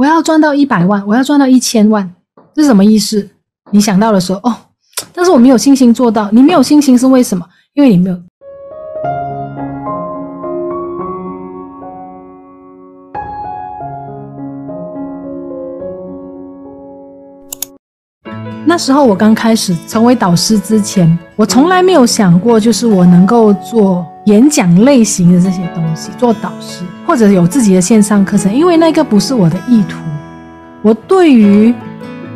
我要赚到一百万，我要赚到一千万，这是什么意思？你想到的时候，哦，但是我没有信心做到。你没有信心是为什么？因为你没有。那时候我刚开始成为导师之前，我从来没有想过，就是我能够做演讲类型的这些东西，做导师或者有自己的线上课程，因为那个不是我的意图。我对于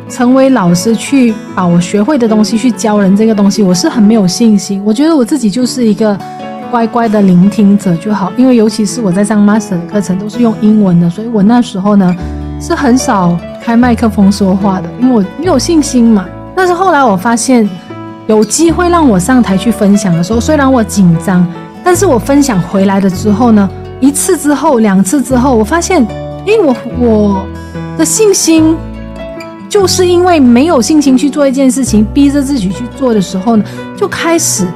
成为老师去把我学会的东西去教人这个东西，我是很没有信心。我觉得我自己就是一个乖乖的聆听者就好，因为尤其是我在上 master 的课程都是用英文的，所以我那时候呢是很少。开麦克风说话的，因为我没有信心嘛。但是后来我发现，有机会让我上台去分享的时候，虽然我紧张，但是我分享回来的之后呢，一次之后，两次之后，我发现，诶，我我的信心，就是因为没有信心去做一件事情，逼着自己去做的时候呢，就开始。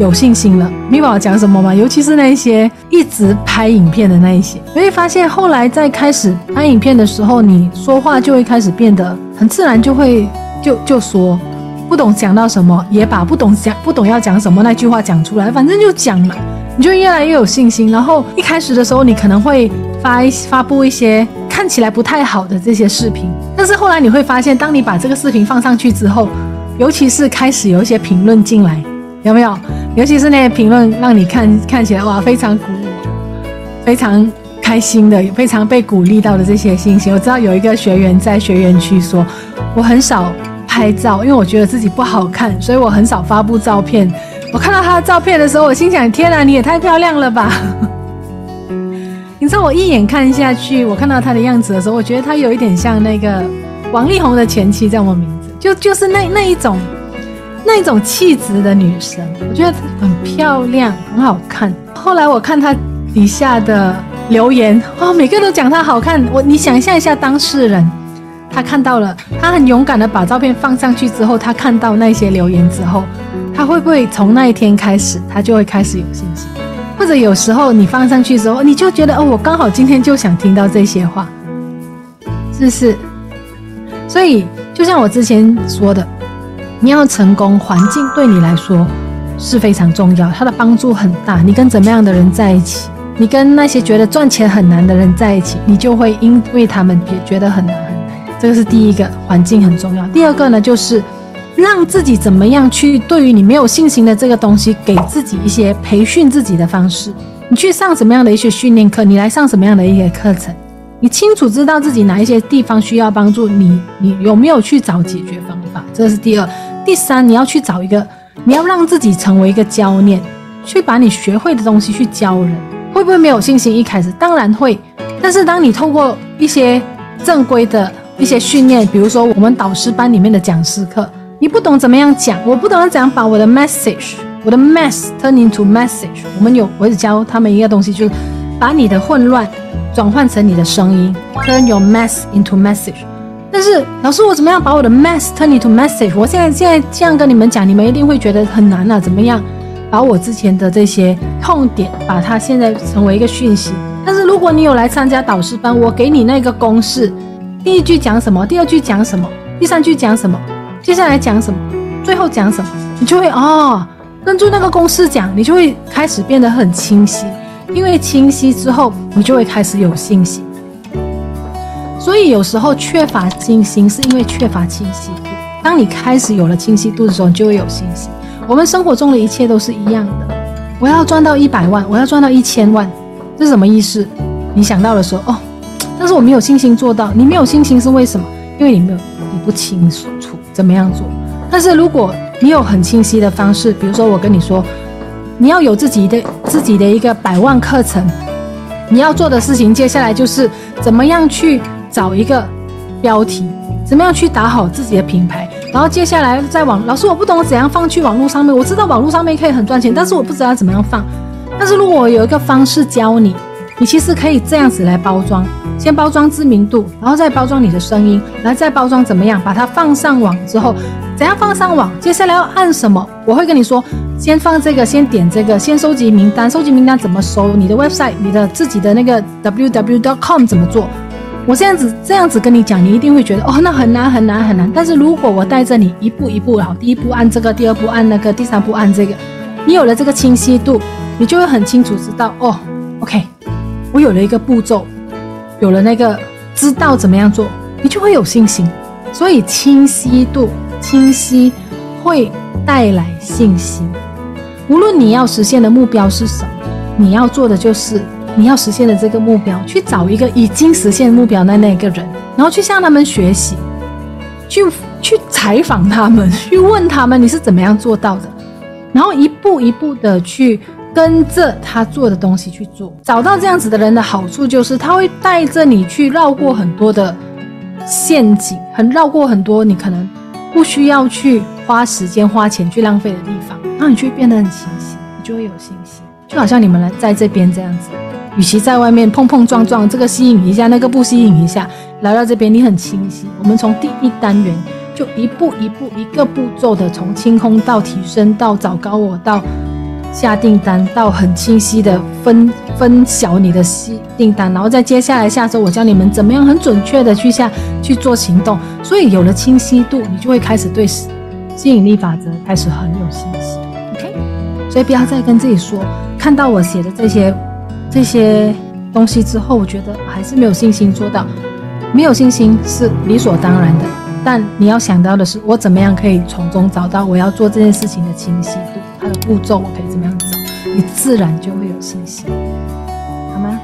有信心了，明白我讲什么吗？尤其是那些一直拍影片的那一些，你会发现后来在开始拍影片的时候，你说话就会开始变得很自然，就会就就说不懂讲到什么，也把不懂讲不懂要讲什么那句话讲出来，反正就讲嘛，你就越来越有信心。然后一开始的时候，你可能会发一发布一些看起来不太好的这些视频，但是后来你会发现，当你把这个视频放上去之后，尤其是开始有一些评论进来。有没有？尤其是那些评论，让你看 看起来哇，非常鼓舞，非常开心的，非常被鼓励到的这些信息。我知道有一个学员在学员区说，我很少拍照，因为我觉得自己不好看，所以我很少发布照片。我看到他的照片的时候，我心想：天哪，你也太漂亮了吧！你知道，我一眼看下去，我看到他的样子的时候，我觉得他有一点像那个王力宏的前妻，叫什么名字？就就是那那一种。那一种气质的女生，我觉得很漂亮，很好看。后来我看她底下的留言，哦，每个都讲她好看。我你想象一下，当事人他看到了，他很勇敢的把照片放上去之后，他看到那些留言之后，他会不会从那一天开始，他就会开始有信心？或者有时候你放上去之后，你就觉得哦，我刚好今天就想听到这些话，是不是？所以就像我之前说的。你要成功，环境对你来说是非常重要，它的帮助很大。你跟怎么样的人在一起，你跟那些觉得赚钱很难的人在一起，你就会因为他们也觉得很难很难。这个是第一个，环境很重要。第二个呢，就是让自己怎么样去对于你没有信心的这个东西，给自己一些培训自己的方式。你去上什么样的一些训练课？你来上什么样的一些课程？你清楚知道自己哪一些地方需要帮助，你你有没有去找解决方法？这是第二。第三，你要去找一个，你要让自己成为一个教练，去把你学会的东西去教人，会不会没有信心？一开始当然会，但是当你透过一些正规的一些训练，比如说我们导师班里面的讲师课，你不懂怎么样讲，我不懂怎样把我的 message，我的 mess turn into message，我们有，我只教他们一个东西，就是把你的混乱转换成你的声音，turn your mess into message。但是老师，我怎么样把我的 mess turn into message？我现在现在这样跟你们讲，你们一定会觉得很难啊。怎么样把我之前的这些痛点，把它现在成为一个讯息？但是如果你有来参加导师班，我给你那个公式，第一句讲什么，第二句讲什么，第三句讲什么，接下来讲什么，最后讲什么，你就会哦，跟住那个公式讲，你就会开始变得很清晰。因为清晰之后，你就会开始有信心。所以有时候缺乏信心，是因为缺乏清晰度。当你开始有了清晰度的时候，你就会有信心。我们生活中的一切都是一样的。我要赚到一百万，我要赚到一千万，这是什么意思？你想到的时候，哦，但是我没有信心做到。你没有信心是为什么？因为你没有，你不清楚怎么样做。但是如果你有很清晰的方式，比如说我跟你说，你要有自己的自己的一个百万课程，你要做的事情，接下来就是怎么样去。找一个标题，怎么样去打好自己的品牌？然后接下来在网，老师我不懂怎样放去网络上面。我知道网络上面可以很赚钱，但是我不知道怎么样放。但是如果我有一个方式教你，你其实可以这样子来包装：先包装知名度，然后再包装你的声音，然后再包装怎么样把它放上网之后，怎样放上网？接下来要按什么？我会跟你说，先放这个，先点这个，先收集名单。收集名单怎么收？你的 website，你的自己的那个 www.com 怎么做？我这样子这样子跟你讲，你一定会觉得哦，那很难很难很难。但是如果我带着你一步一步，好，第一步按这个，第二步按那个，第三步按这个，你有了这个清晰度，你就会很清楚知道哦，OK，我有了一个步骤，有了那个知道怎么样做，你就会有信心。所以清晰度清晰会带来信心。无论你要实现的目标是什么，你要做的就是你要实现的这个目标，去找一个已经实现目标的那个人，然后去向他们学习，去去采访他们，去问他们你是怎么样做到的，然后一步一步的去跟着他做的东西去做。找到这样子的人的好处就是，他会带着你去绕过很多的陷阱，很绕过很多你可能不需要去花时间花钱去浪费的地方。然后你就会变得很清晰，你就会有信心，就好像你们来在这边这样子，与其在外面碰碰撞撞，这个吸引一下，那个不吸引一下，来到这边你很清晰。我们从第一单元就一步一步、一个步骤的，从清空到提升，到找高我，到下订单，到很清晰的分分小你的吸订单，然后再接下来下周我教你们怎么样很准确的去下去做行动。所以有了清晰度，你就会开始对吸引力法则开始很有信心，OK？。所以不要再跟自己说，看到我写的这些这些东西之后，我觉得还是没有信心做到。没有信心是理所当然的，但你要想到的是，我怎么样可以从中找到我要做这件事情的清晰度，它的步骤我可以怎么样找，你自然就会有信心，好吗？